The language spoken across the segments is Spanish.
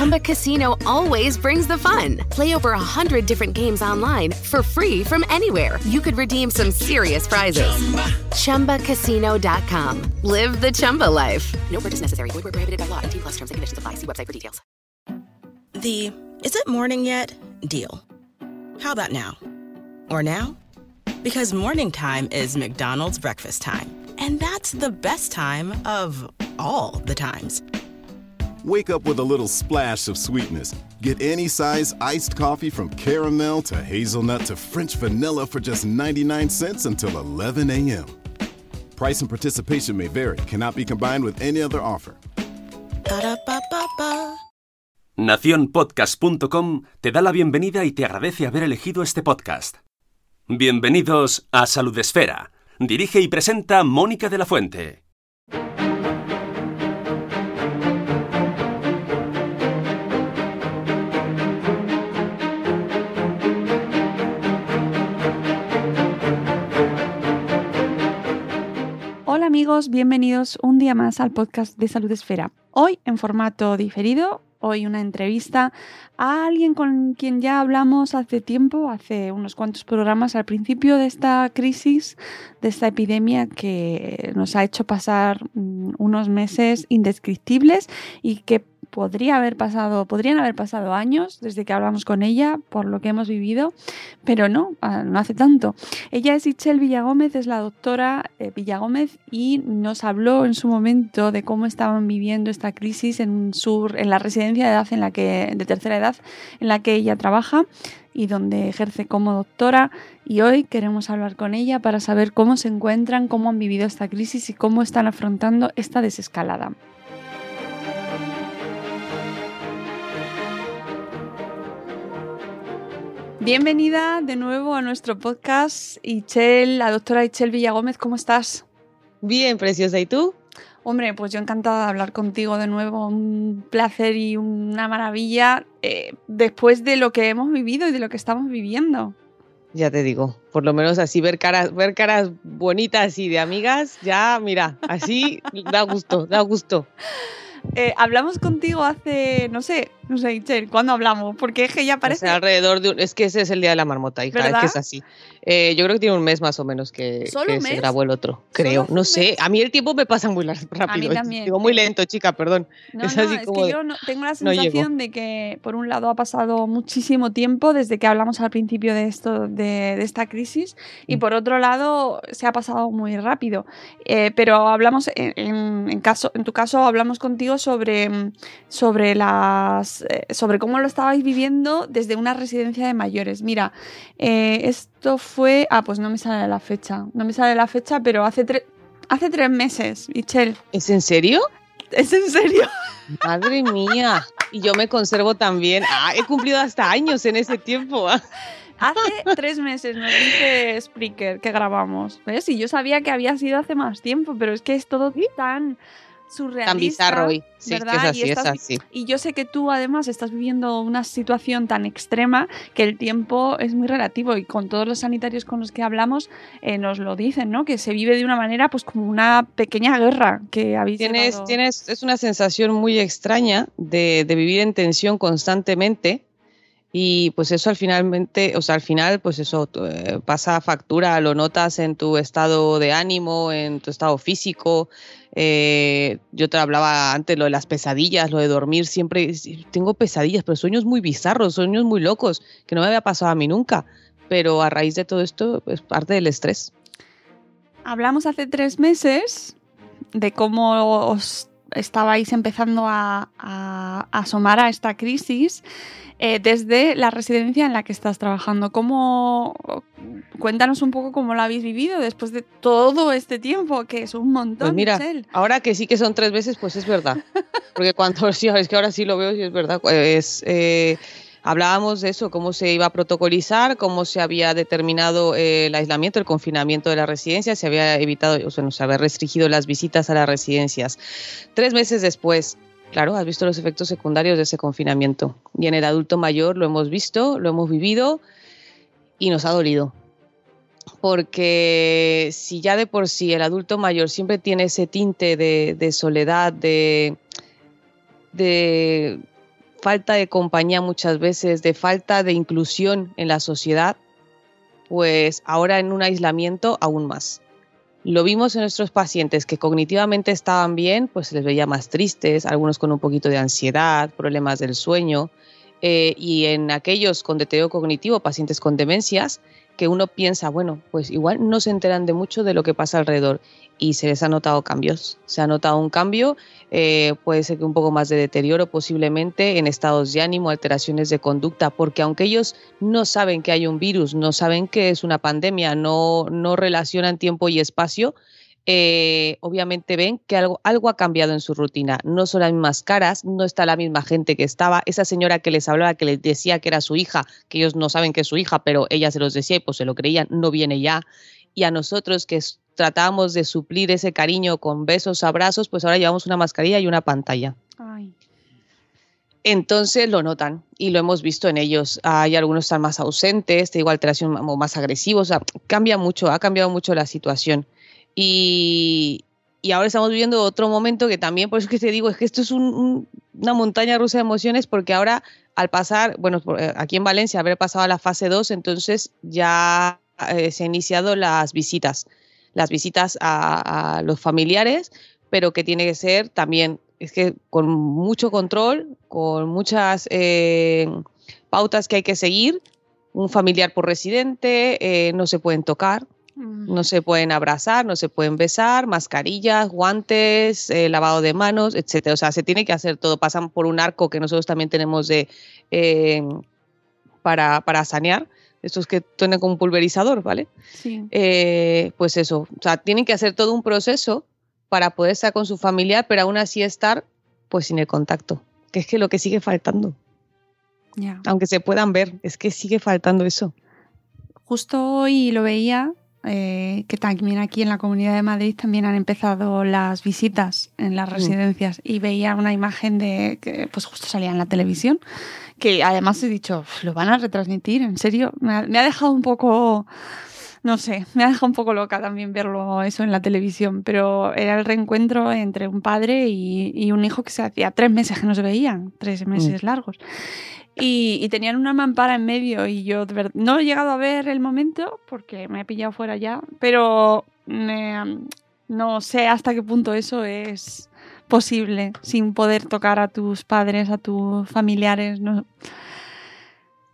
Chumba Casino always brings the fun. Play over a hundred different games online for free from anywhere. You could redeem some serious prizes. Chumba. ChumbaCasino.com. Live the Chumba life. No purchase necessary. Void where prohibited by law. T plus terms and conditions apply. See website for details. The is it morning yet deal. How about now? Or now? Because morning time is McDonald's breakfast time. And that's the best time of all the times. Wake up with a little splash of sweetness. Get any size iced coffee from caramel to hazelnut to French vanilla for just 99 cents until 11 a.m. Price and participation may vary, cannot be combined with any other offer. Ba-da-ba-ba-ba. Naciónpodcast.com te da la bienvenida y te agradece haber elegido este podcast. Bienvenidos a Salud Esfera. Dirige y presenta Mónica de la Fuente. Bienvenidos un día más al podcast de Salud Esfera. Hoy en formato diferido, hoy una entrevista a alguien con quien ya hablamos hace tiempo, hace unos cuantos programas al principio de esta crisis, de esta epidemia que nos ha hecho pasar mm, unos meses indescriptibles y que podría haber pasado, podrían haber pasado años desde que hablamos con ella por lo que hemos vivido, pero no, ah, no hace tanto. Ella es Itchel Villagómez, es la doctora eh, Villagómez y nos habló en su momento de cómo estaban viviendo esta crisis en sur, en la residencia de edad en la que, de tercera edad en la que ella trabaja y donde ejerce como doctora. Y hoy queremos hablar con ella para saber cómo se encuentran, cómo han vivido esta crisis y cómo están afrontando esta desescalada. Bienvenida de nuevo a nuestro podcast, Ichel, la doctora Ichel Villagómez, ¿cómo estás? Bien, preciosa. ¿Y tú? Hombre, pues yo encantada de hablar contigo de nuevo, un placer y una maravilla eh, después de lo que hemos vivido y de lo que estamos viviendo. Ya te digo, por lo menos así ver caras, ver caras bonitas y de amigas, ya mira, así da gusto, da gusto. Eh, hablamos contigo hace, no sé, no sé, Ichel, ¿cuándo hablamos? Porque es que ya O parece... sea, alrededor de un, es que ese es el día de la marmota, hija, es ¿Verdad? que es así. Eh, yo creo que tiene un mes más o menos que, ¿Solo que se grabó el otro, creo. No sé, a mí el tiempo me pasa muy rápido. también. Digo muy lento, chica, perdón. No, es no, así es como que de- yo no- tengo la sensación de que, por un lado, ha pasado muchísimo tiempo desde que hablamos al principio de esto, de, de esta crisis, y Mm. por otro lado, se ha pasado muy rápido. Eh, pero hablamos, en, en- en caso, en tu caso, hablamos contigo sobre, mm, sobre, las, eh, sobre cómo lo estabais viviendo desde una residencia de mayores. Mira, eh, esto fue. Ah, pues no me sale la fecha. No me sale la fecha, pero hace, tre- hace tres meses, Michelle. ¿Es en serio? ¿Es en serio? Madre mía. Y yo me conservo también. Ah, he cumplido hasta años en ese tiempo. ah. Hace tres meses nos dice Spreaker que grabamos. ¿Ves? Y yo sabía que había sido hace más tiempo, pero es que es todo tan surrealista. Tan bizarro hoy. Sí, ¿verdad? es así, y, es estás- así. y yo sé que tú además estás viviendo una situación tan extrema que el tiempo es muy relativo y con todos los sanitarios con los que hablamos eh, nos lo dicen, ¿no? Que se vive de una manera pues como una pequeña guerra que habéis Tienes, llevado. tienes, es una sensación muy extraña de, de vivir en tensión constantemente y pues eso al finalmente, o sea, al final pues eso eh, pasa factura, lo notas en tu estado de ánimo, en tu estado físico. Eh, yo te hablaba antes lo de las pesadillas, lo de dormir siempre, tengo pesadillas, pero sueños muy bizarros, sueños muy locos, que no me había pasado a mí nunca. Pero a raíz de todo esto es parte del estrés. Hablamos hace tres meses de cómo os estabais empezando a, a asomar a esta crisis eh, desde la residencia en la que estás trabajando. ¿Cómo, cuéntanos un poco cómo lo habéis vivido después de todo este tiempo, que es un montón, Pues mira, Michelle. ahora que sí que son tres veces, pues es verdad. Porque cuando sí, es que ahora sí lo veo y es verdad. Es, eh, hablábamos de eso, cómo se iba a protocolizar, cómo se había determinado eh, el aislamiento, el confinamiento de las residencias, se había evitado, o sea, no se había restringido las visitas a las residencias. Tres meses después, claro, has visto los efectos secundarios de ese confinamiento. Y en el adulto mayor lo hemos visto, lo hemos vivido y nos ha dolido. Porque si ya de por sí el adulto mayor siempre tiene ese tinte de, soledad, de, falta de compañía muchas veces, de falta de inclusión en la sociedad, pues ahora en un aislamiento aún más. Lo vimos en nuestros pacientes que cognitivamente estaban bien, pues se les veía más tristes, algunos con un poquito de ansiedad, problemas del sueño, eh, y en aquellos con deterioro cognitivo, pacientes con demencias, que uno piensa, bueno, pues igual no se enteran de mucho de lo que pasa alrededor y se les ha notado cambios. Se ha notado un cambio, eh, puede ser que un poco más de deterioro posiblemente en estados de ánimo, alteraciones de conducta, porque aunque ellos no saben que hay un virus, no saben que es una pandemia, no, no relacionan tiempo y espacio, eh, obviamente ven que algo, algo ha cambiado en su rutina. No son las mismas caras, no está la misma gente que estaba. Esa señora que les hablaba, que les decía que era su hija, que ellos no saben que es su hija, pero ella se los decía y pues se lo creían, no viene ya. Y a nosotros que tratábamos de suplir ese cariño con besos, abrazos, pues ahora llevamos una mascarilla y una pantalla. Entonces lo notan y lo hemos visto en ellos. Hay algunos están más ausentes, te digo alteración o más agresivos, cambia mucho, ha cambiado mucho la situación. Y, ahora estamos viviendo otro momento que también, por eso que te digo, es que esto es una montaña rusa de emociones porque ahora al pasar, bueno, eh, aquí en Valencia, haber pasado a la fase 2, entonces ya eh, se han iniciado las visitas las visitas a, los familiares, pero que tiene que ser también, es que con mucho control, con muchas eh, pautas que hay que seguir, un familiar por residente, no se pueden tocar. No se pueden abrazar, no se pueden besar, mascarillas, guantes, eh, lavado de manos, etcétera. O sea, se tiene que hacer todo. Pasan por un arco que nosotros también tenemos de para, para sanear estos que tienen como un pulverizador, ¿vale? Sí. Eh, pues eso, o sea, tienen que hacer todo un proceso para poder estar con su familia, pero aún así estar pues sin el contacto, que es que lo que sigue faltando. Aunque se puedan ver, es que sigue faltando eso. Justo hoy lo veía, eh, que también aquí en la Comunidad de Madrid también han empezado las visitas en las mm. residencias y veía una imagen de que pues justo salía en la televisión que además he dicho, lo van a retransmitir, en serio, me ha, dejado un poco, no sé, me ha dejado un poco loca también verlo eso en la televisión, pero era el reencuentro entre un padre y, un hijo que se hacía tres meses que no se veían, tres meses mm. largos. Y, tenían una mampara en medio y yo no he llegado a ver el momento porque me he pillado fuera ya, pero no sé hasta qué punto eso es posible sin poder tocar a tus padres, a tus familiares.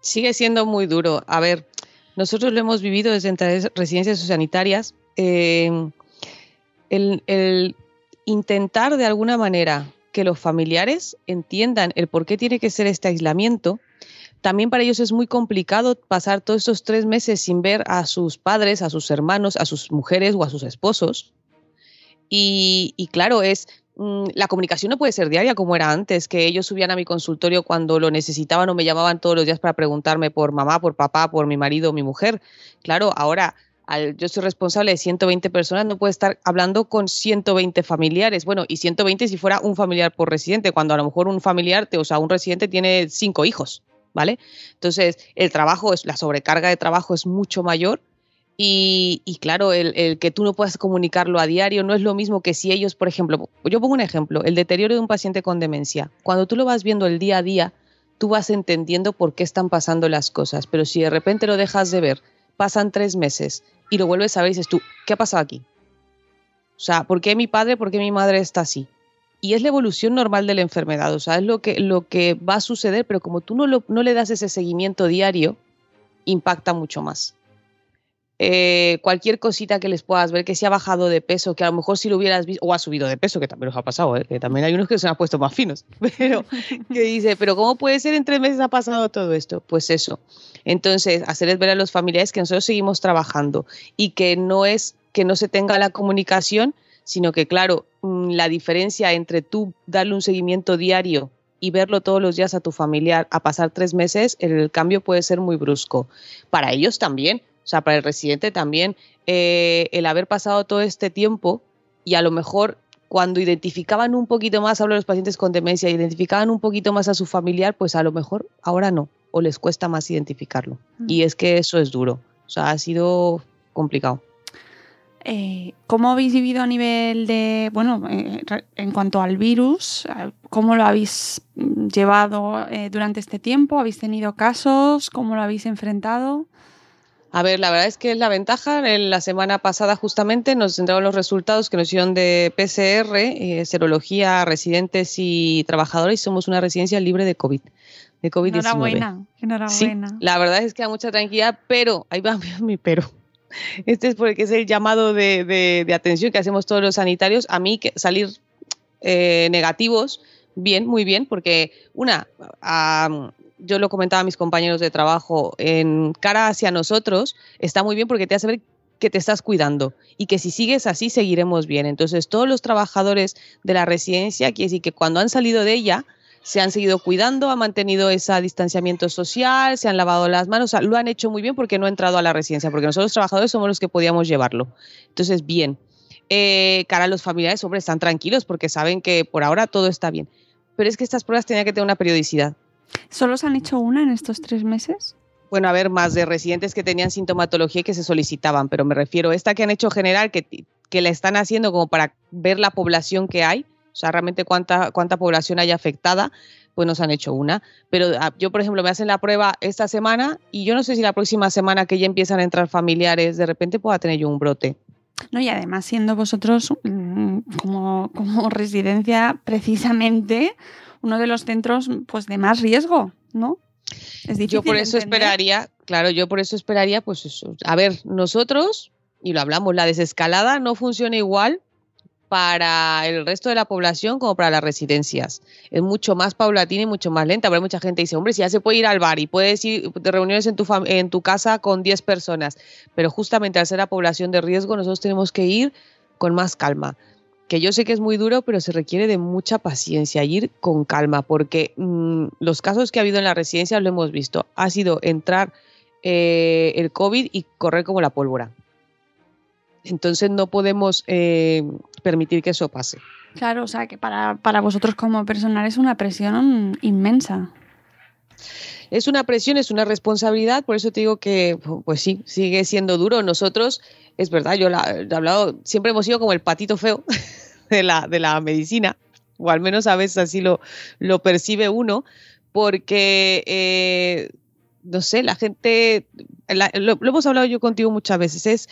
Sigue siendo muy duro. A ver, nosotros lo hemos vivido desde residencias sanitarias. Eh, el, intentar de alguna manera que los familiares entiendan el por qué tiene que ser este aislamiento. También para ellos es muy complicado pasar todos estos tres meses sin ver a sus padres, a sus hermanos, a sus mujeres o a sus esposos. Y, y claro, es Mm, la comunicación no puede ser diaria como era antes, que ellos subían a mi consultorio cuando lo necesitaban o me llamaban todos los días para preguntarme por mamá, por papá, por mi marido mi mujer. Claro, ahora yo soy responsable de 120 personas, no puedo estar hablando con 120 familiares. Bueno, y 120 si fuera un familiar por residente, cuando a lo mejor un familiar, o sea, un residente tiene cinco hijos, ¿vale? Entonces, el trabajo, es, la sobrecarga de trabajo es mucho mayor y, claro, el, que tú no puedas comunicarlo a diario no es lo mismo que si ellos, por ejemplo, yo pongo un ejemplo, el deterioro de un paciente con demencia. Cuando tú lo vas viendo el día a día, tú vas entendiendo por qué están pasando las cosas, pero si de repente lo dejas de ver, pasan tres meses y lo vuelves a ver y dices tú, ¿qué ha pasado aquí? O sea, ¿por qué mi padre, por qué mi madre está así? Y es la evolución normal de la enfermedad, o sea, es lo que, lo que va a suceder, pero como tú no, no le das ese seguimiento diario, impacta mucho más. Eh, cualquier cosita que les puedas ver, que se ha bajado de peso, que a lo mejor si lo hubieras visto, o ha subido de peso, que también os ha pasado, ¿eh? que también hay unos que se han puesto más finos, pero que dice, pero ¿cómo puede ser en tres meses ha pasado todo esto? Pues eso. Entonces, hacerles ver a los familiares que nosotros seguimos trabajando y que no es que no se tenga la comunicación, sino que, claro, mm, la diferencia entre tú darle un seguimiento diario y verlo todos los días a tu familiar a pasar tres meses, el cambio puede ser muy brusco. Para ellos también, o sea, para el residente también, eh, el haber pasado todo este tiempo y a lo mejor cuando identificaban un poquito más, hablo de los pacientes con demencia, identificaban un poquito más a su familiar, pues a lo mejor ahora no, o les cuesta más identificarlo. Mm. Y es que eso es duro, o sea, ha sido complicado. Eh, ¿Cómo habéis vivido a nivel de, bueno, eh, en cuanto al virus? eh, ¿Cómo lo habéis mm, llevado eh, durante este tiempo? ¿Habéis tenido casos? ¿Cómo lo habéis enfrentado? A ver, la verdad es que es la ventaja. En la semana pasada justamente nos entregaron los resultados que nos hicieron de PCR, eh, serología, residentes y trabajadores y somos una residencia libre de COVID. De COVID-19. Enhorabuena, Sí, enhorabuena. la verdad es que da mucha tranquilidad, pero ahí va mi pero. Este es porque es el llamado de, de- de atención que hacemos todos los sanitarios. A mí que salir eh, negativos, bien, muy bien, porque una, am, yo lo comentaba a mis compañeros de trabajo, en cara hacia nosotros está muy bien porque te hace ver que te estás cuidando y que si sigues así seguiremos bien. Entonces todos los trabajadores de la residencia, quiere decir que cuando han salido de ella, se han seguido cuidando, han mantenido ese distanciamiento social, se han lavado las manos, o sea, lo han hecho muy bien porque no ha entrado a la residencia, porque nosotros los trabajadores somos los que podíamos llevarlo. Entonces, bien. Eh, cara a los familiares, hombre, están tranquilos porque saben que por ahora todo está bien. Pero es que estas pruebas tenían que tener una periodicidad. ¿Solo se han hecho una en estos tres meses? Bueno, a ver, más de residentes que tenían sintomatología y que se solicitaban, pero me refiero a esta que han hecho general, que, que la están haciendo como para ver la población que hay, o sea, realmente cuánta, cuánta población hay afectada, pues nos han hecho una. Pero ah, yo, por ejemplo, me hacen la prueba esta semana y yo no sé si la próxima semana que ya empiezan a entrar familiares, de repente pueda tener yo un brote. No, y además siendo vosotros mm, como, como residencia precisamente uno de los centros pues de más riesgo, ¿no? Es difícil Yo por eso entender. esperaría, claro, yo por eso esperaría, pues eso. A ver, nosotros, y lo hablamos, la desescalada no funciona igual para el resto de la población como para las residencias. Es mucho más paulatina y mucho más lenta, pero mucha gente dice, hombre, si ya se puede ir al bar y puedes ir de reuniones en tu, fam- en tu casa con 10 personas, pero justamente al ser la población de riesgo, nosotros tenemos que ir con más calma. Que yo sé que es muy duro, pero se requiere de mucha paciencia, ir con calma, porque mm, los casos que ha habido en la residencia lo hemos visto. Ha sido entrar eh, el COVID y correr como la pólvora. Entonces no podemos eh, permitir que eso pase. Claro, o sea que para, para vosotros como personal es una presión inmensa. Es una presión, es una responsabilidad, por eso te digo que, pues sí, sigue siendo duro. Nosotros, es verdad, yo he hablado, siempre hemos sido como el patito feo de la, de la medicina, o al menos a veces así lo, lo percibe uno, porque, eh, no sé, la gente, lo, hemos hablado yo contigo muchas veces, es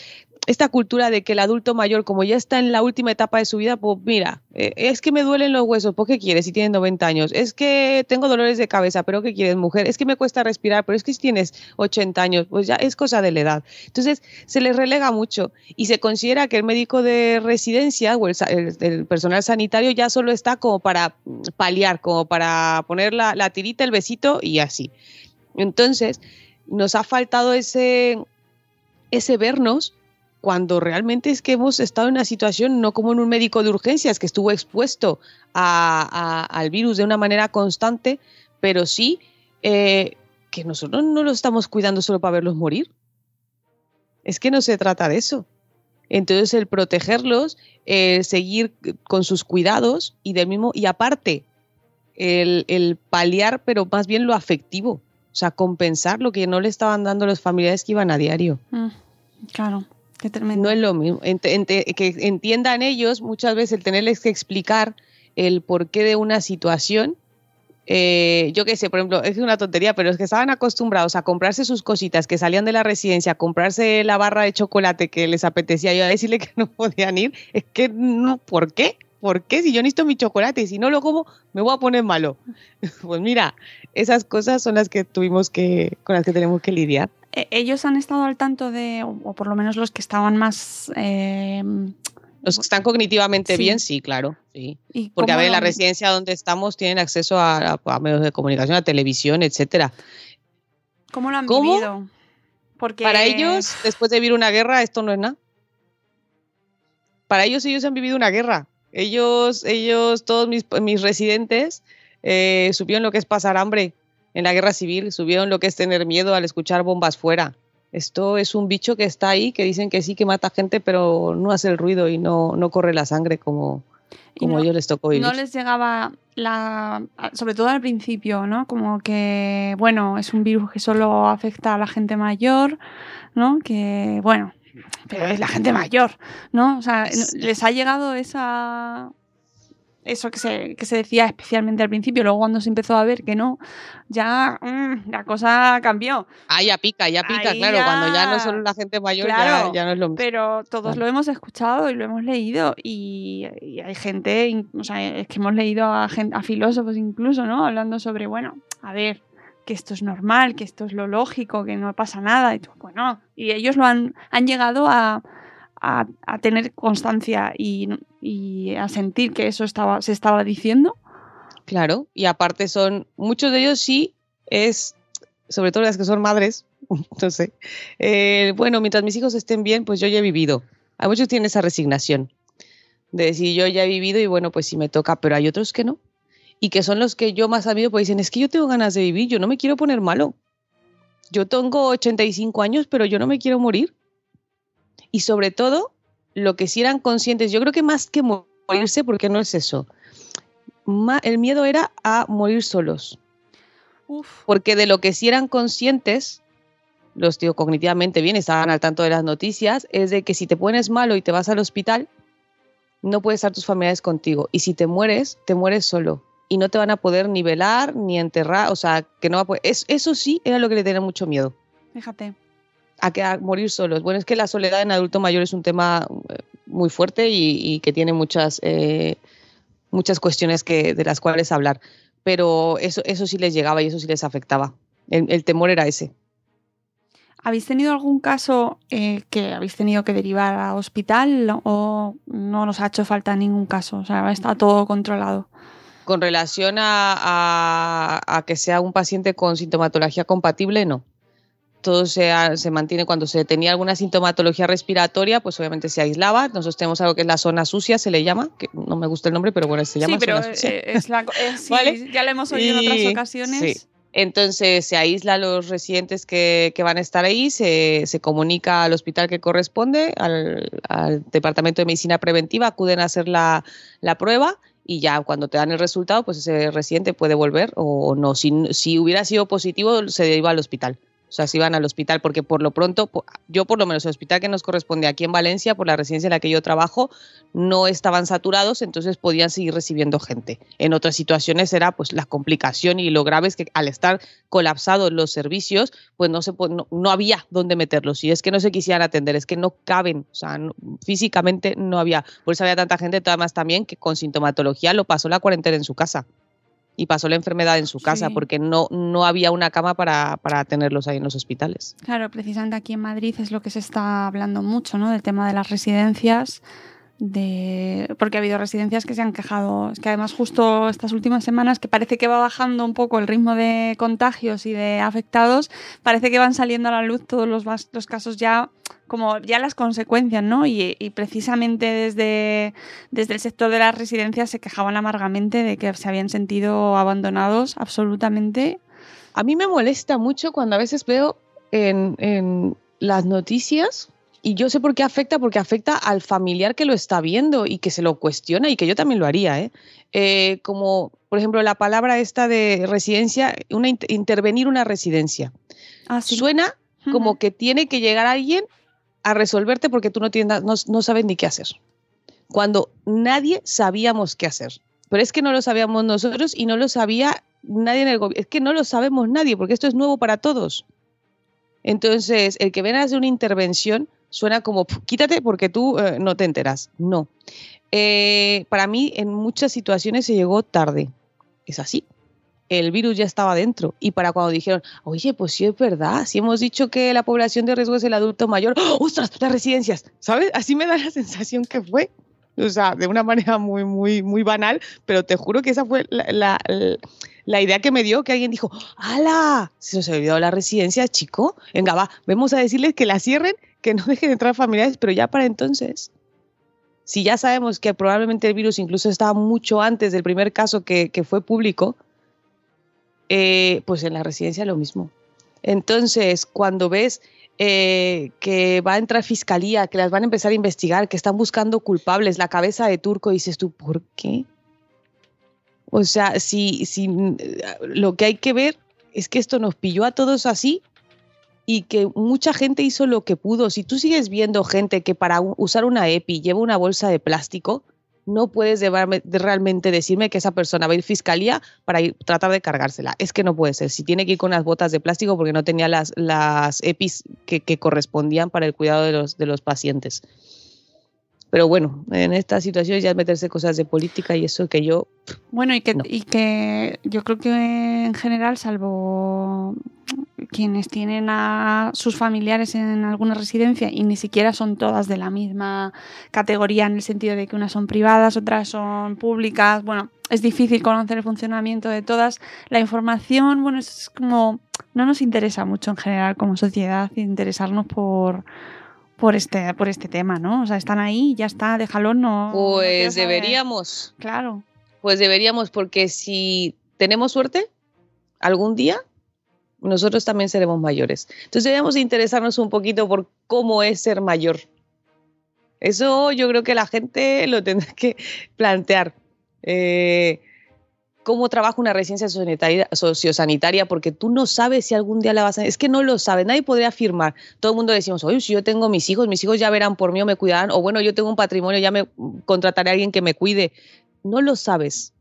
esta cultura de que el adulto mayor, como ya está en la última etapa de su vida, pues mira, eh, es que me duelen los huesos, ¿por qué quieres si tienes 90 años? Es que tengo dolores de cabeza, pero ¿qué quieres, mujer? Es que me cuesta respirar, pero es que si tienes 80 años, pues ya es cosa de la edad. Entonces, se les relega mucho y se considera que el médico de residencia o el, el- personal sanitario ya solo está como para paliar, como para poner la, la tirita, el besito y así. Entonces, nos ha faltado ese, ese vernos cuando realmente es que hemos estado en una situación no como en un médico de urgencias que estuvo expuesto a- al virus de una manera constante, pero sí eh, que nosotros no los estamos cuidando solo para verlos morir. Es que no se trata de eso. Entonces el protegerlos, el seguir con sus cuidados y del mismo y aparte el, el paliar, pero más bien lo afectivo, o sea, compensar lo que no le estaban dando los familiares que iban a diario. Mm, claro, qué tremendo. No es lo mismo. Ent- ent- que entiendan ellos muchas veces el tenerles que explicar el porqué de una situación. eh, yo qué sé, por ejemplo, es una tontería, pero es que estaban acostumbrados a comprarse sus cositas que salían de la residencia, a comprarse la barra de chocolate que les apetecía y a decirle que no podían ir. Es que no, ¿por qué? ¿Por qué? Si yo necesito mi chocolate y si no lo como, me voy a poner malo. Pues mira, esas cosas son las que tuvimos que, con las que tenemos que lidiar. Eh, Ellos han estado al tanto de, o por lo menos los que estaban más... eh, Los que están cognitivamente Sí. bien, sí, claro, sí. y Porque a ver, en la residencia donde estamos tienen acceso a medios de comunicación, a televisión, etcétera. ¿Cómo lo han ¿Cómo? vivido? Porque Para ellos, después de vivir una guerra, esto no es nada. Para ellos, ellos han vivido una guerra. Ellos, ellos, todos mis, mis residentes, eh, supieron lo que es pasar hambre en la guerra civil, supieron lo que es tener miedo al escuchar bombas fuera. Esto es un bicho que está ahí, que dicen que sí, que mata gente, pero no hace el ruido y no, no corre la sangre como, como no, ellos les tocó vivir. No les llegaba la, sobre todo al principio, ¿no? Como que, bueno, es un virus que solo afecta a la gente mayor, ¿no? Que, bueno, pero es la gente mayor, ¿no? O sea, les ha llegado esa eso que se, que se decía especialmente al principio, luego cuando se empezó a ver que no, ya mmm, la cosa cambió. Ah, ya pica, ya pica, Ahí claro, ya... cuando ya no son la gente mayor, claro, ya, ya, no es lo mismo. Pero todos claro. lo hemos escuchado y lo hemos leído y, y, hay gente, o sea, es que hemos leído a filósofos incluso, ¿no? Hablando sobre, bueno, a ver, que esto es normal, que esto es lo lógico, que no pasa nada. Y tú, bueno, y ellos lo han, han llegado a, a, tener constancia y, a sentir que eso estaba, se estaba diciendo. Claro, y aparte son, muchos de ellos sí es, sobre todo las que son madres, no sé, eh, bueno, mientras mis hijos estén bien, pues yo ya he vivido. A muchos tienen esa resignación de decir yo ya he vivido y bueno, pues si me toca, pero hay otros que no y que son los que yo más amigo pues dicen, es que yo tengo ganas de vivir, yo no me quiero poner malo. Yo tengo 85 años, pero yo no me quiero morir. Y sobre todo, lo que si eran conscientes, yo creo que más que morirse, porque no es eso, el miedo era a morir solos. Uf. Porque de lo que si eran conscientes, los tíos cognitivamente bien, estaban al tanto de las noticias, es de que si te pones malo y te vas al hospital, no puedes estar tus familiares contigo. Y si te mueres, te mueres solo y no te van a poder ni velar ni enterrar, o sea, que no va a poder. Es, eso sí era lo que le tenía mucho miedo. Fíjate. A, que, a morir solos. Bueno, es que la soledad en adulto mayor es un tema eh, muy fuerte y, y que tiene muchas, eh, muchas cuestiones que, de las cuales hablar. Pero eso, eso sí les llegaba y eso sí les afectaba. El, el temor era ese. ¿Habéis tenido algún caso eh, que habéis tenido que derivar a hospital o no nos ha hecho falta ningún caso? O sea, está todo controlado con relación a, a, a, que sea un paciente con sintomatología compatible, no. Todo se, se, mantiene cuando se tenía alguna sintomatología respiratoria, pues obviamente se aislaba. Nosotros tenemos algo que es la zona sucia, se le llama, que no me gusta el nombre, pero bueno, se llama sí, pero zona sucia. Es la, es, sí, ¿Vale? ya lo hemos oído y, en otras ocasiones. Sí. Entonces se aísla a los residentes que, que, van a estar ahí, se, se, comunica al hospital que corresponde, al, al, departamento de medicina preventiva, acuden a hacer la, la prueba y ya cuando te dan el resultado, pues ese residente puede volver o no. Si, si hubiera sido positivo, se iba al hospital. O sea, se iban al hospital, porque por lo pronto, yo por lo menos el hospital que nos corresponde aquí en Valencia, por la residencia en la que yo trabajo, no estaban saturados, entonces podían seguir recibiendo gente. En otras situaciones era pues la complicación y lo grave es que al estar colapsados los servicios, pues no, se, no, no había dónde meterlos. Y es que no se quisieran atender, es que no caben, o sea, no, físicamente no había. Por eso había tanta gente, además también, que con sintomatología lo pasó la cuarentena en su casa y pasó la enfermedad en su casa sí. porque no, no había una cama para, para, tenerlos ahí en los hospitales. Claro, precisamente aquí en Madrid es lo que se está hablando mucho, ¿no? Del tema de las residencias. Porque ha habido residencias que se han quejado, es que además justo estas últimas semanas que parece que va bajando un poco el ritmo de contagios y de afectados, parece que van saliendo a la luz todos los, los casos ya como ya las consecuencias, ¿no? Y, y, precisamente desde, desde el sector de las residencias se quejaban amargamente de que se habían sentido abandonados absolutamente. A mí me molesta mucho cuando a veces veo en, en las noticias y yo sé por qué afecta, porque afecta al familiar que lo está viendo y que se lo cuestiona y que yo también lo haría, ¿eh? eh como, por ejemplo, la palabra esta de residencia, una, intervenir una residencia. Ah, ¿sí? Suena como uh -huh. que tiene que llegar alguien a resolverte porque tú no, tienes, no, no sabes ni qué hacer. Cuando nadie sabíamos qué hacer. Pero es que no lo sabíamos nosotros y no lo sabía nadie en el gobierno. Es que no lo sabemos nadie porque esto es nuevo para todos. Entonces, el que ven a hacer una intervención suena como, quítate porque tú eh, no te enteras. No. Eh, para mí, en muchas situaciones se llegó tarde. Es así el virus ya estaba dentro. Y para cuando dijeron, oye, pues sí es verdad, si hemos dicho que la población de riesgo es el adulto mayor, ¡Oh, ¡ostras! Las residencias, ¿sabes? Así me da la sensación que fue. O sea, de una manera muy, muy, muy banal, pero te juro que esa fue la, la, idea que me dio, que alguien dijo, ¡hala! Se nos olvidó la residencia, chico. Venga, va, vamos a decirles que la cierren, que no dejen entrar familiares, pero ya para entonces si ya sabemos que probablemente el virus incluso estaba mucho antes del primer caso que, que fue público, eh, pues en la residencia lo mismo. Entonces, cuando ves eh, que va a entrar fiscalía, que las van a empezar a investigar, que están buscando culpables, la cabeza de turco, dices tú, ¿por qué? O sea, si, si lo que hay que ver es que esto nos pilló a todos así y que mucha gente hizo lo que pudo. Si tú sigues viendo gente que para usar una EPI lleva una bolsa de plástico, no puedes realmente decirme que esa persona va a ir a fiscalía para ir, tratar de cargársela. Es que no puede ser. Si tiene que ir con las botas de plástico porque no tenía las, las EPIs que, que correspondían para el cuidado de los, de los pacientes. Pero bueno, en esta situación ya es meterse cosas de política y eso que yo... Bueno, y que, y que yo creo que en general, salvo quienes tienen a sus familiares en alguna residencia y ni siquiera son todas de la misma categoría en el sentido de que unas son privadas, otras son públicas, bueno, es difícil conocer el funcionamiento de todas. La información, bueno, es como no nos interesa mucho en general como sociedad interesarnos por por este, por este tema, ¿no? O sea, están ahí, ya está, déjalo, no. Pues deberíamos. Claro. Pues deberíamos, porque si tenemos suerte, algún día nosotros también seremos mayores. Entonces deberíamos interesarnos un poquito por cómo es ser mayor. Eso yo creo que la gente lo tendrá que plantear. Eh, cómo trabaja una residencia sociosanitaria, porque tú no sabes si algún día la vas a... Es que no lo sabes, nadie podría afirmar. Todo el mundo decimos, oye, si yo tengo mis hijos, mis hijos ya verán por mí o me cuidarán, o bueno, yo tengo un patrimonio, ya me contrataré a alguien que me cuide. No lo sabes.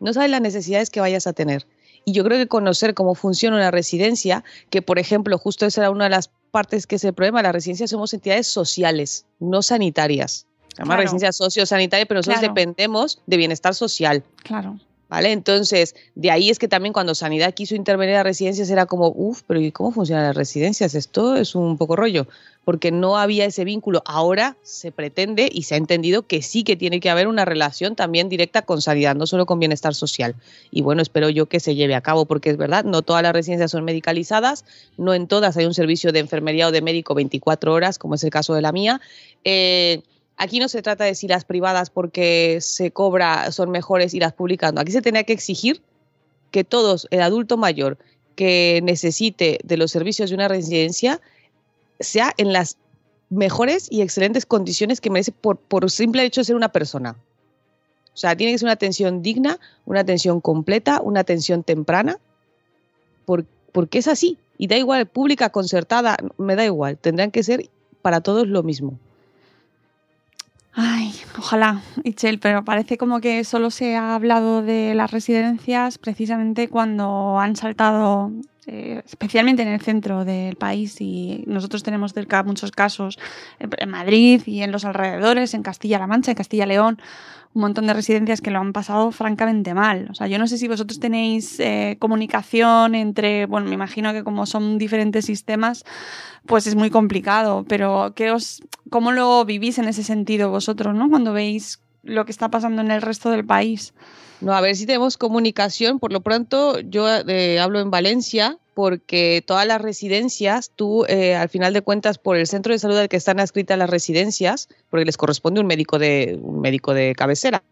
No sabes las necesidades que vayas a tener. Y yo creo que conocer cómo funciona una residencia, que por ejemplo, justo esa era una de las partes que es el problema, las residencias somos entidades sociales, no sanitarias. Se llama residencia sociosanitaria, pero nosotros dependemos de bienestar social. Claro. ¿Vale? Entonces, de ahí es que también cuando Sanidad quiso intervenir a residencias era como, uff, pero ¿y cómo funcionan las residencias? Esto es un poco rollo, porque no había ese vínculo. Ahora se pretende y se ha entendido que sí que tiene que haber una relación también directa con Sanidad, no solo con bienestar social. Y bueno, espero yo que se lleve a cabo, porque es verdad, no todas las residencias son medicalizadas, no en todas hay un servicio de enfermería o de médico 24 horas, como es el caso de la mía. Eh, Aquí no se trata de si las privadas porque se cobra son mejores y las públicas no. Aquí se tenía que exigir que todos, el adulto mayor que necesite de los servicios de una residencia, sea en las mejores y excelentes condiciones que merece por, por simple hecho de ser una persona. O sea, tiene que ser una atención digna, una atención completa, una atención temprana, porque es así. Y da igual, pública, concertada, me da igual. Tendrán que ser para todos lo mismo. Ojalá, Ichel, pero parece como que solo se ha hablado de las residencias precisamente cuando han saltado, eh, especialmente en el centro del país, y nosotros tenemos cerca muchos casos en Madrid y en los alrededores, en Castilla-La Mancha, en Castilla-León, un montón de residencias que lo han pasado francamente mal. O sea, yo no sé si vosotros tenéis eh, comunicación entre, bueno, me imagino que como son diferentes sistemas, pues es muy complicado, pero ¿qué os, ¿cómo lo vivís en ese sentido vosotros, ¿no? Cuando veis lo que está pasando en el resto del país. No, a ver si tenemos comunicación. Por lo pronto, yo eh, hablo en Valencia porque todas las residencias, tú eh, al final de cuentas por el centro de salud al que están adscritas las residencias, porque les corresponde un médico de un médico de cabecera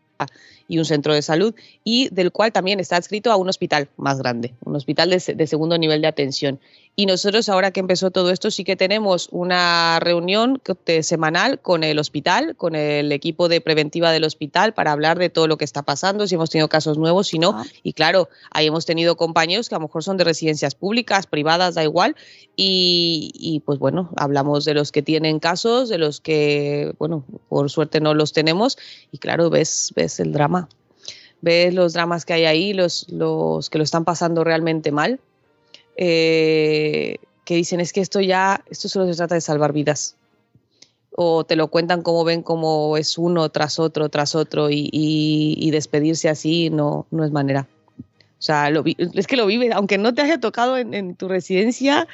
y un centro de salud, y del cual también está adscrito a un hospital más grande, un hospital de, de segundo nivel de atención. Y nosotros, ahora que empezó todo esto, sí que tenemos una reunión semanal con el hospital, con el equipo de preventiva del hospital, para hablar de todo lo que está pasando, si hemos tenido casos nuevos, si no. Ah. Y claro, ahí hemos tenido compañeros que a lo mejor son de residencias públicas, privadas, da igual. Y, pues bueno, hablamos de los que tienen casos, de los que, bueno, por suerte no los tenemos. Y claro, ves, ves el drama. Ves los dramas que hay ahí, los, los que lo están pasando realmente mal eh, que dicen es que esto ya, esto solo se trata de salvar vidas. O te lo cuentan como ven como es uno tras otro, tras otro y, despedirse así no, no es manera. O sea, es que lo vives, aunque no te haya tocado en, tu residencia,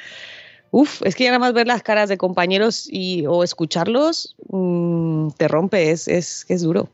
Uf, es que ya nada más ver las caras de compañeros y, o escucharlos mm, te rompe, es, es, es duro.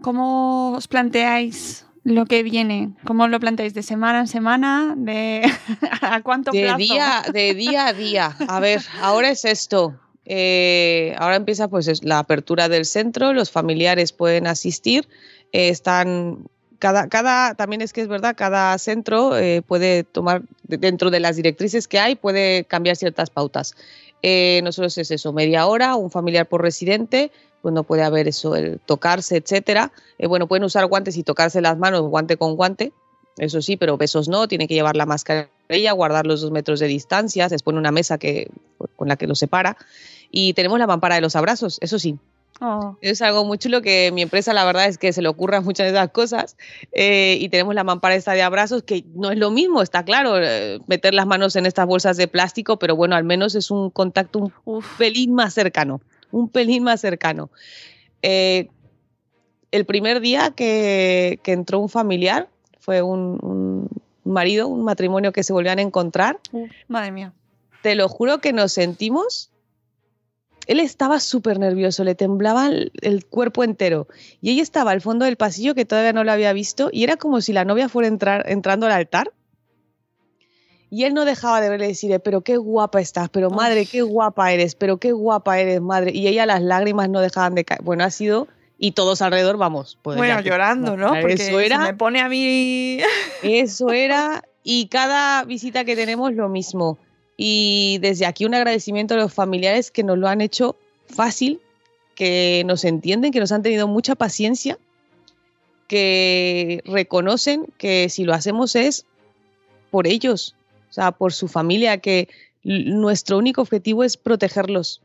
¿Cómo os planteáis lo que viene? ¿Cómo lo planteáis? ¿De semana en semana? ¿De a cuánto de plazo? Día, de día a día. A ver, ahora es esto. Eh, ahora empieza pues la apertura del centro, los familiares pueden asistir, eh, están cada, cada, también es que es verdad, cada centro eh, puede tomar, dentro de las directrices que hay, puede cambiar ciertas pautas. Eh, nosotros es eso, media hora, un familiar por residente, pues no puede haber eso, el tocarse, etcétera. Eh, bueno, pueden usar guantes y tocarse las manos, guante con guante, eso sí, pero besos no, tiene que llevar la mascarilla, guardar los dos metros de distancia, se pone una mesa que, con la que lo separa. Y tenemos la mampara de los abrazos, eso sí, Oh. es algo muy chulo que mi empresa la verdad es que se le ocurran muchas de esas cosas eh, y tenemos la mampara esta de abrazos que no es lo mismo, está claro, eh, meter las manos en estas bolsas de plástico, pero bueno, al menos es un contacto un pelín más cercano, un pelín más cercano. Eh, el primer día que, que entró un familiar fue un, un marido, un matrimonio que se volvían a encontrar, madre mía. te lo juro que nos sentimos. Él estaba súper nervioso, le temblaba el, el cuerpo entero. Y ella estaba al fondo del pasillo que todavía no lo había visto y era como si la novia fuera entrar, entrando al altar. Y él no dejaba de verle decirle, pero qué guapa estás, pero madre, qué guapa eres, pero qué guapa eres, madre. Y ella las lágrimas no dejaban de caer. Bueno, ha sido, y todos alrededor, vamos. pues Bueno, ya llorando, ¿no? Porque Eso era, se me pone a mí. eso era, y cada visita que tenemos lo mismo. Y desde aquí un agradecimiento a los familiares que nos lo han hecho fácil, que nos entienden, que nos han tenido mucha paciencia, que reconocen que si lo hacemos es por ellos, sea, por su familia, que nuestro único objetivo es protegerlos.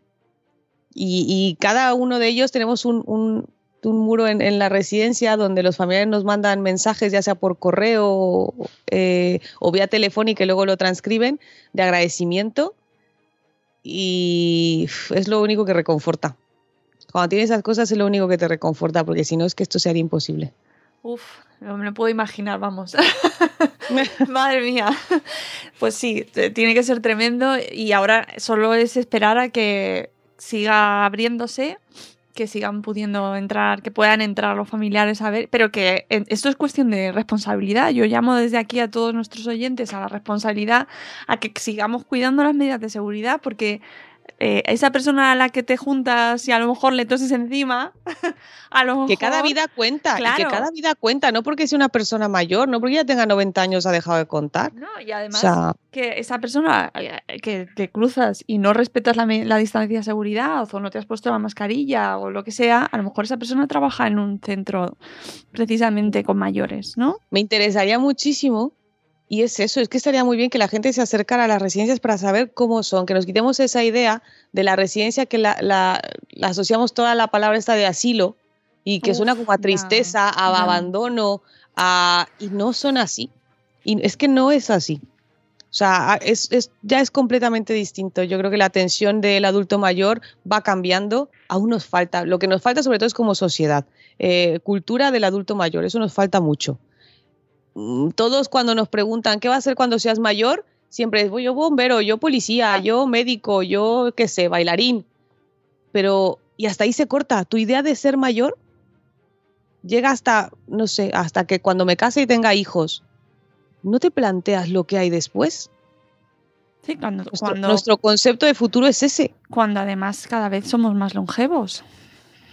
Y, cada uno de ellos tenemos un, un- muro en, la residencia donde los familiares nos mandan mensajes, ya sea por correo eh, o vía telefónica y luego lo transcriben, de agradecimiento. Y es lo único que reconforta. Cuando tienes esas cosas es lo único que te reconforta, porque si no es que esto sería imposible. Uf, no me lo puedo imaginar, vamos. Madre mía. Pues sí, tiene que ser tremendo y ahora solo es esperar a que siga abriéndose, que sigan pudiendo entrar, que puedan entrar los familiares a ver, pero que esto es cuestión de responsabilidad. Yo llamo desde aquí a todos nuestros oyentes a la responsabilidad, a que sigamos cuidando las medidas de seguridad, porque eh, esa persona a la que te juntas y a lo mejor le toses encima, a lo Que cada mejor- vida cuenta, y Claro. que cada vida cuenta, no porque sea una persona mayor, no porque ya tenga 90 años ha dejado de contar. No, y además O sea, que esa persona eh, que te cruzas y no respetas la, la distancia de seguridad o no te has puesto la mascarilla o lo que sea, a lo mejor esa persona trabaja en un centro precisamente con mayores, ¿no? me interesaría muchísimo. Y es eso, es que estaría muy bien que la gente se acercara a las residencias para saber cómo son, que nos quitemos esa idea de la residencia que la, la- la asociamos toda la palabra esta de asilo y que Uf, suena como a tristeza, a ya. abandono, a, y no son así. Y es que no es así. O sea, es, es- ya es completamente distinto. Yo creo que la atención del adulto mayor va cambiando. Aún nos falta. Lo que nos falta sobre todo es como sociedad. eh, cultura del adulto mayor. Eso nos falta mucho. Mm, Todos cuando nos preguntan qué va a hacer cuando seas mayor, siempre es "Voy yo bombero, yo policía, yo médico, yo qué sé, bailarín. Pero, y hasta ahí se corta. Tu idea de ser mayor llega hasta, no sé, hasta que cuando me case y tenga hijos, ¿no te planteas lo que hay después? Sí, cuando, Nuestro, cuando, nuestro concepto de futuro es ese. cuando además cada vez somos más longevos.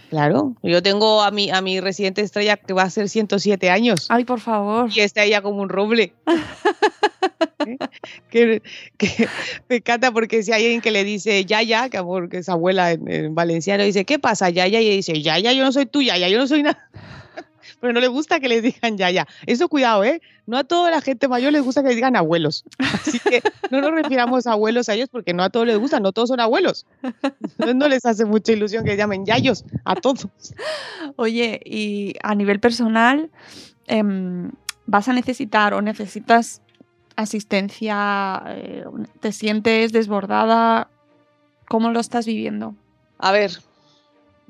Claro, yo tengo a mi, a mi residente estrella que va a ser 107 años Ay, por favor. y está ella como un roble. ¿Eh? que, que me encanta porque si hay alguien que le dice Yaya, que amor, que es abuela en, en valenciano, dice, ¿qué pasa, Yaya? Y ella dice, Yaya, yo no soy tu Yaya, yo no soy nada. Pero no le gusta que les digan Yaya. Eso cuidado, ¿eh? No a toda la gente mayor les gusta que les digan abuelos. Así que no nos refiramos a abuelos a ellos porque no a todos les gusta, no todos son abuelos. Entonces no les hace mucha ilusión que llamen Yayos a todos. Oye, y a nivel personal, em, ¿vas a necesitar o necesitas asistencia? eh, ¿Te sientes desbordada? ¿Cómo lo estás viviendo? A ver,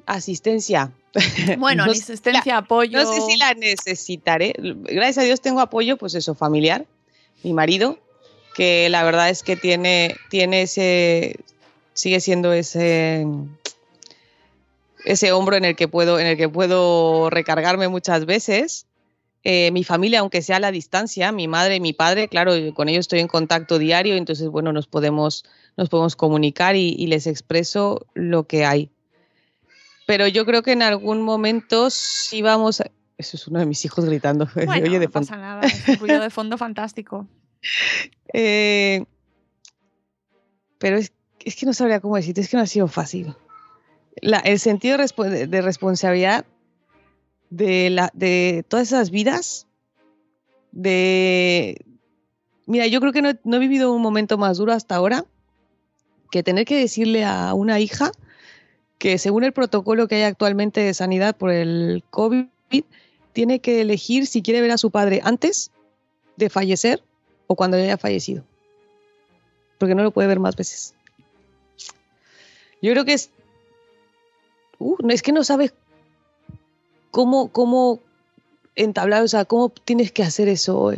asistencia. Bueno, No asistencia, apoyo. No sé si la necesitaré. Gracias a Dios tengo apoyo, pues eso, familiar. Mi marido, que la verdad es que tiene, tiene ese, sigue siendo ese, ese hombro en el que puedo, en el que puedo recargarme muchas veces. Eh, mi familia, aunque sea a la distancia, mi madre y mi padre, claro, con ellos estoy en contacto diario, entonces bueno, nos podemos, nos podemos comunicar y, y les expreso lo que hay pero yo creo que en algún momento sí vamos, a- Eso es uno de mis hijos gritando. Bueno, no pasa nada, es un de fondo fantástico. Eh, pero es, que no sabría cómo decirte, es que no ha sido fácil. el sentido de, responsabilidad de, la, de todas esas vidas, de... Mira, yo creo que no, no he vivido un momento más duro hasta ahora que tener que decirle a una hija que según el protocolo que hay actualmente de sanidad por el COVID, tiene que elegir si quiere ver a su padre antes de fallecer o cuando haya fallecido. Porque no lo puede ver más veces. Yo creo que es... Uh, es que no sabes cómo, cómo entablar, o sea, cómo tienes que hacer eso.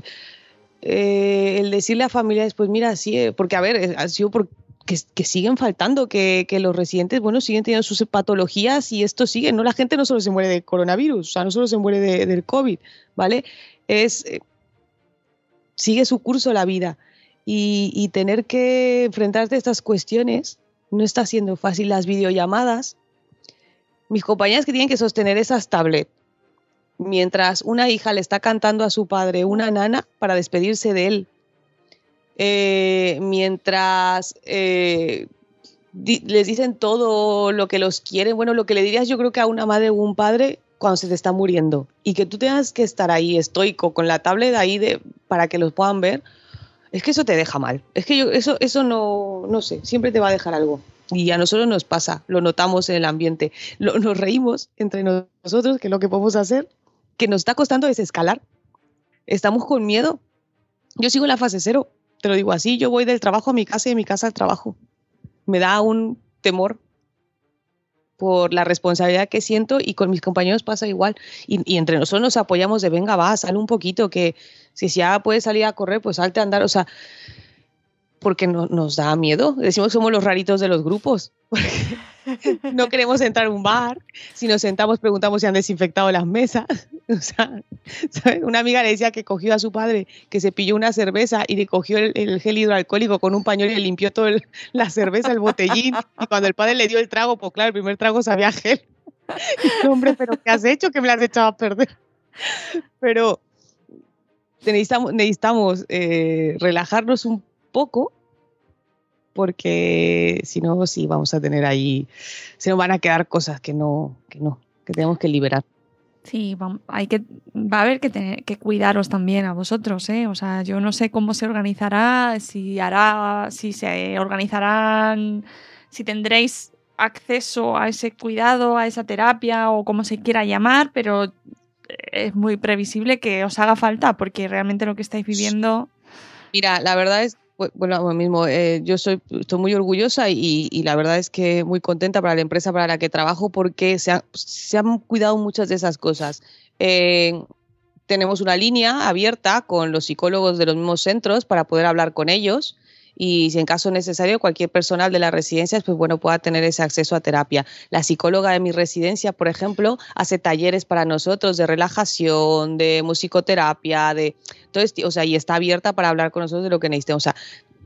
Eh, el decirle a familiares, pues mira, sí, eh, porque a ver, ha sido por, que, siguen faltando, que, los residentes, bueno, siguen teniendo sus patologías y esto sigue. No, la gente no solo se muere de coronavirus, o sea, no solo se muere del COVID, ¿vale? Es, eh, sigue su curso la vida y, tener que enfrentarte a estas cuestiones no está siendo fácil. Las videollamadas, mis compañeras que tienen que sostener esas tablets, mientras una hija le está cantando a su padre una nana para despedirse de él eh, mientras eh, les dicen todo lo que los quieren, bueno, lo que le dirías yo creo que a una madre o un padre cuando se te está muriendo y que tú tengas que estar ahí estoico con la tablet ahí de, para que los puedan ver, es que eso te deja mal. Es que yo, eso, eso no, no sé, siempre te va a dejar algo. Y a nosotros nos pasa, lo notamos en el ambiente. nos reímos entre nosotros, que es lo que podemos hacer, que nos está costando desescalar. Estamos con miedo. Yo sigo en la fase cero te lo digo así, yo voy del trabajo a mi casa y de mi casa al trabajo. Me da un temor por la responsabilidad que siento y con mis compañeros pasa igual. Y, entre nosotros nos apoyamos de venga, va, sale un poquito, que si ya puedes salir a correr, pues salte a andar. O sea, porque no, nos da miedo. Decimos que somos los raritos de los grupos. no queremos entrar a un bar. Si nos sentamos, preguntamos si han desinfectado las mesas. Una amiga le decía que cogió a su padre, que se pilló una cerveza y le cogió el, gel hidroalcohólico con un pañuelo y le limpió toda la cerveza, el botellín. Y cuando el padre le dio el trago, pues claro, el primer trago sabía gel. Y, hombre, pero ¿qué has hecho? Que me has echado a perder. Pero necesitamos, necesitamos eh, relajarnos un poco porque si no, sí vamos a tener ahí, se nos van a quedar cosas que no, que no, que tenemos que liberar. Sí, hay que, va a haber que, tener, que cuidaros también a vosotros, ¿eh? O sea, yo no sé cómo se organizará, si hará, si se organizarán, si tendréis acceso a ese cuidado, a esa terapia o como se quiera llamar, pero es muy previsible que os haga falta porque realmente lo que estáis viviendo. Mira, la verdad es bueno, mismo, eh, yo soy, estoy muy orgullosa y, la verdad es que muy contenta para la empresa para la que trabajo porque se, han cuidado muchas de esas cosas. Eh, tenemos una línea abierta con los psicólogos de los mismos centros para poder hablar con ellos y si en caso necesario cualquier personal de las residencias pues bueno pueda tener ese acceso a terapia. La psicóloga de mi residencia, por ejemplo, hace talleres para nosotros de relajación, de musicoterapia, de todo o sea, y está abierta para hablar con nosotros de lo que necesitemos.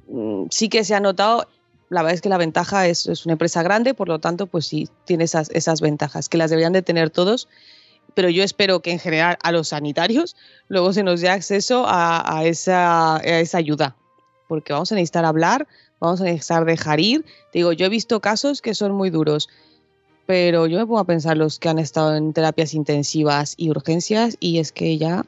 Mm, sí que se ha notado la verdad es que la ventaja es, es, una empresa grande, por lo tanto, pues sí, tiene esas, esas ventajas, que las deberían de tener todos, pero yo espero que en general a los sanitarios luego se nos dé acceso a, a, esa, a esa ayuda, porque vamos a necesitar hablar, vamos a necesitar dejar ir. Te digo, yo he visto casos que son muy duros, pero yo me pongo a pensar los que han estado en terapias intensivas y urgencias y es que ya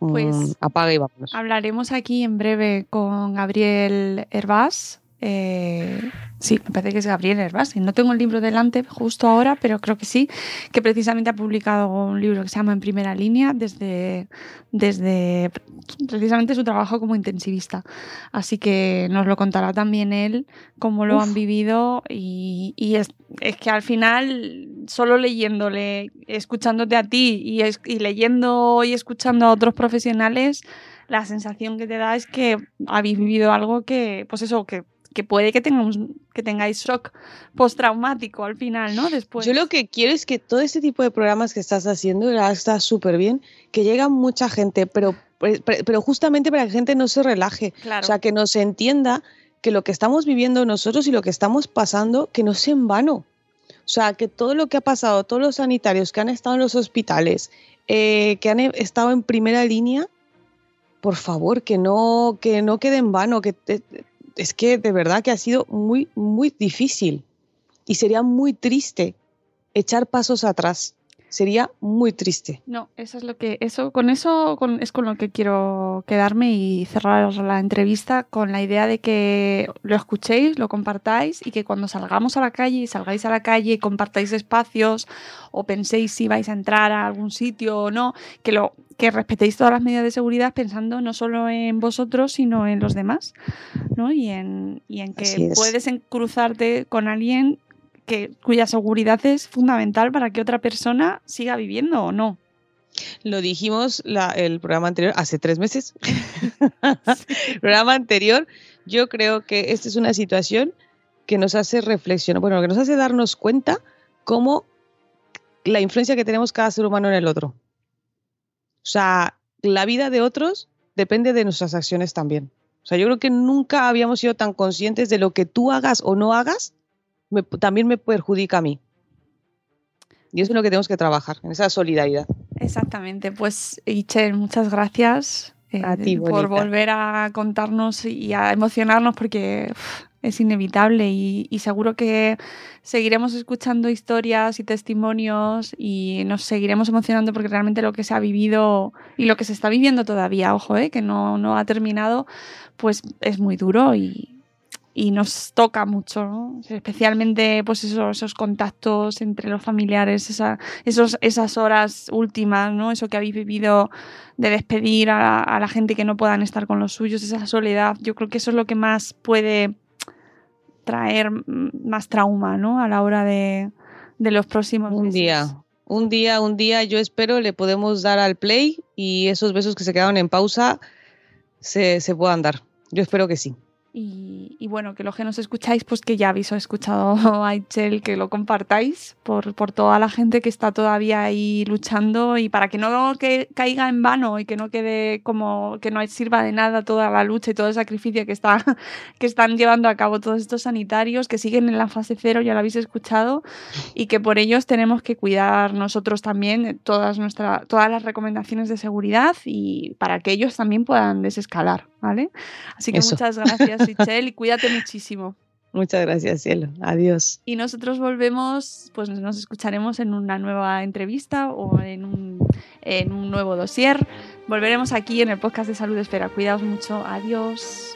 mm, pues apaga y vámonos. Hablaremos aquí en breve con Gabriel Herbás, eh, sí, me parece que es Gabriel Herbás. No tengo el libro delante justo ahora, pero creo que sí, que precisamente ha publicado un libro que se llama En primera línea desde, desde precisamente su trabajo como intensivista. Así que nos lo contará también él, cómo lo han vivido y, es, que al final, solo leyéndole, escuchándote a ti y, y leyendo y escuchando a otros profesionales, la sensación que te da es que habéis vivido algo que, pues eso, que que puede que, tengamos, que tengáis shock postraumático al final, ¿no? Después. Yo lo que quiero es que todo este tipo de programas que estás haciendo está súper bien, que llega mucha gente, pero, pero justamente para que la gente no se relaje, o sea, que nos entienda que lo que estamos viviendo nosotros y lo que estamos pasando, que no sea en vano. O sea, que todo lo que ha pasado, todos los sanitarios que han estado en los hospitales, eh, que han estado en primera línea, por favor, que no, que no quede en vano, que es que de verdad que ha sido muy, muy difícil y sería muy triste echar pasos atrás sería muy triste. No, eso es lo que, eso, con eso es con lo que quiero quedarme y cerrar la entrevista con la idea de que lo escuchéis, lo compartáis y que cuando salgamos a la calle y salgáis a la calle compartáis espacios o penséis si vais a entrar a algún sitio o no, que lo que respetéis todas las medidas de seguridad pensando no solo en vosotros, sino en los demás, ¿no? Y en, y en que puedes cruzarte con alguien que, cuya seguridad es fundamental para que otra persona siga viviendo o no. Lo dijimos el programa anterior, hace tres meses. el programa anterior, yo creo que esta es una situación que nos hace reflexionar, bueno, que nos hace darnos cuenta cómo la influencia que tenemos cada ser humano en el otro. O sea, la vida de otros depende de nuestras acciones también. O sea, yo creo que nunca habíamos sido tan conscientes de lo que tú hagas o no hagas también me perjudica a mí. Y eso es lo que tenemos que trabajar, en esa solidaridad. Exactamente. Pues, Ichel, muchas gracias eh, por volver a contarnos y a emocionarnos porque es inevitable y, seguro que seguiremos escuchando historias y testimonios y nos seguiremos emocionando porque realmente lo que se ha vivido y lo que se está viviendo todavía, ojo, eh, que no, no ha terminado, pues es muy duro y, y nos toca mucho, especialmente pues esos, contactos entre los familiares, esos, esas horas últimas, ¿no? eso que habéis vivido de despedir a, la gente que no puedan estar con los suyos, esa soledad, yo creo que eso es lo que más puede traer más trauma ¿no? a la hora de, los próximos un día. Un día, un día, yo espero le podemos dar al play y esos besos que se quedaron en pausa se, se puedan dar. Yo espero que sí. Y, bueno, que los que nos escucháis, pues que ya habéis escuchado a Aichel, que lo compartáis por, por, toda la gente que está todavía ahí luchando y para que no que caiga en vano y que no quede como que no sirva de nada toda la lucha y todo el sacrificio que, está, que están llevando a cabo todos estos sanitarios que siguen en la fase cero, ya lo habéis escuchado, y que por ellos tenemos que cuidar nosotros también todas, nuestra, todas las recomendaciones de seguridad y para que ellos también puedan desescalar. ¿Vale? Así que muchas gracias, Michelle, y cuídate muchísimo. Muchas gracias, cielo. Adiós. Y nosotros volvemos, pues nos escucharemos en una nueva entrevista o en un, en un nuevo dossier. Volveremos aquí en el podcast de Salud Espera. Cuidaos mucho. Adiós.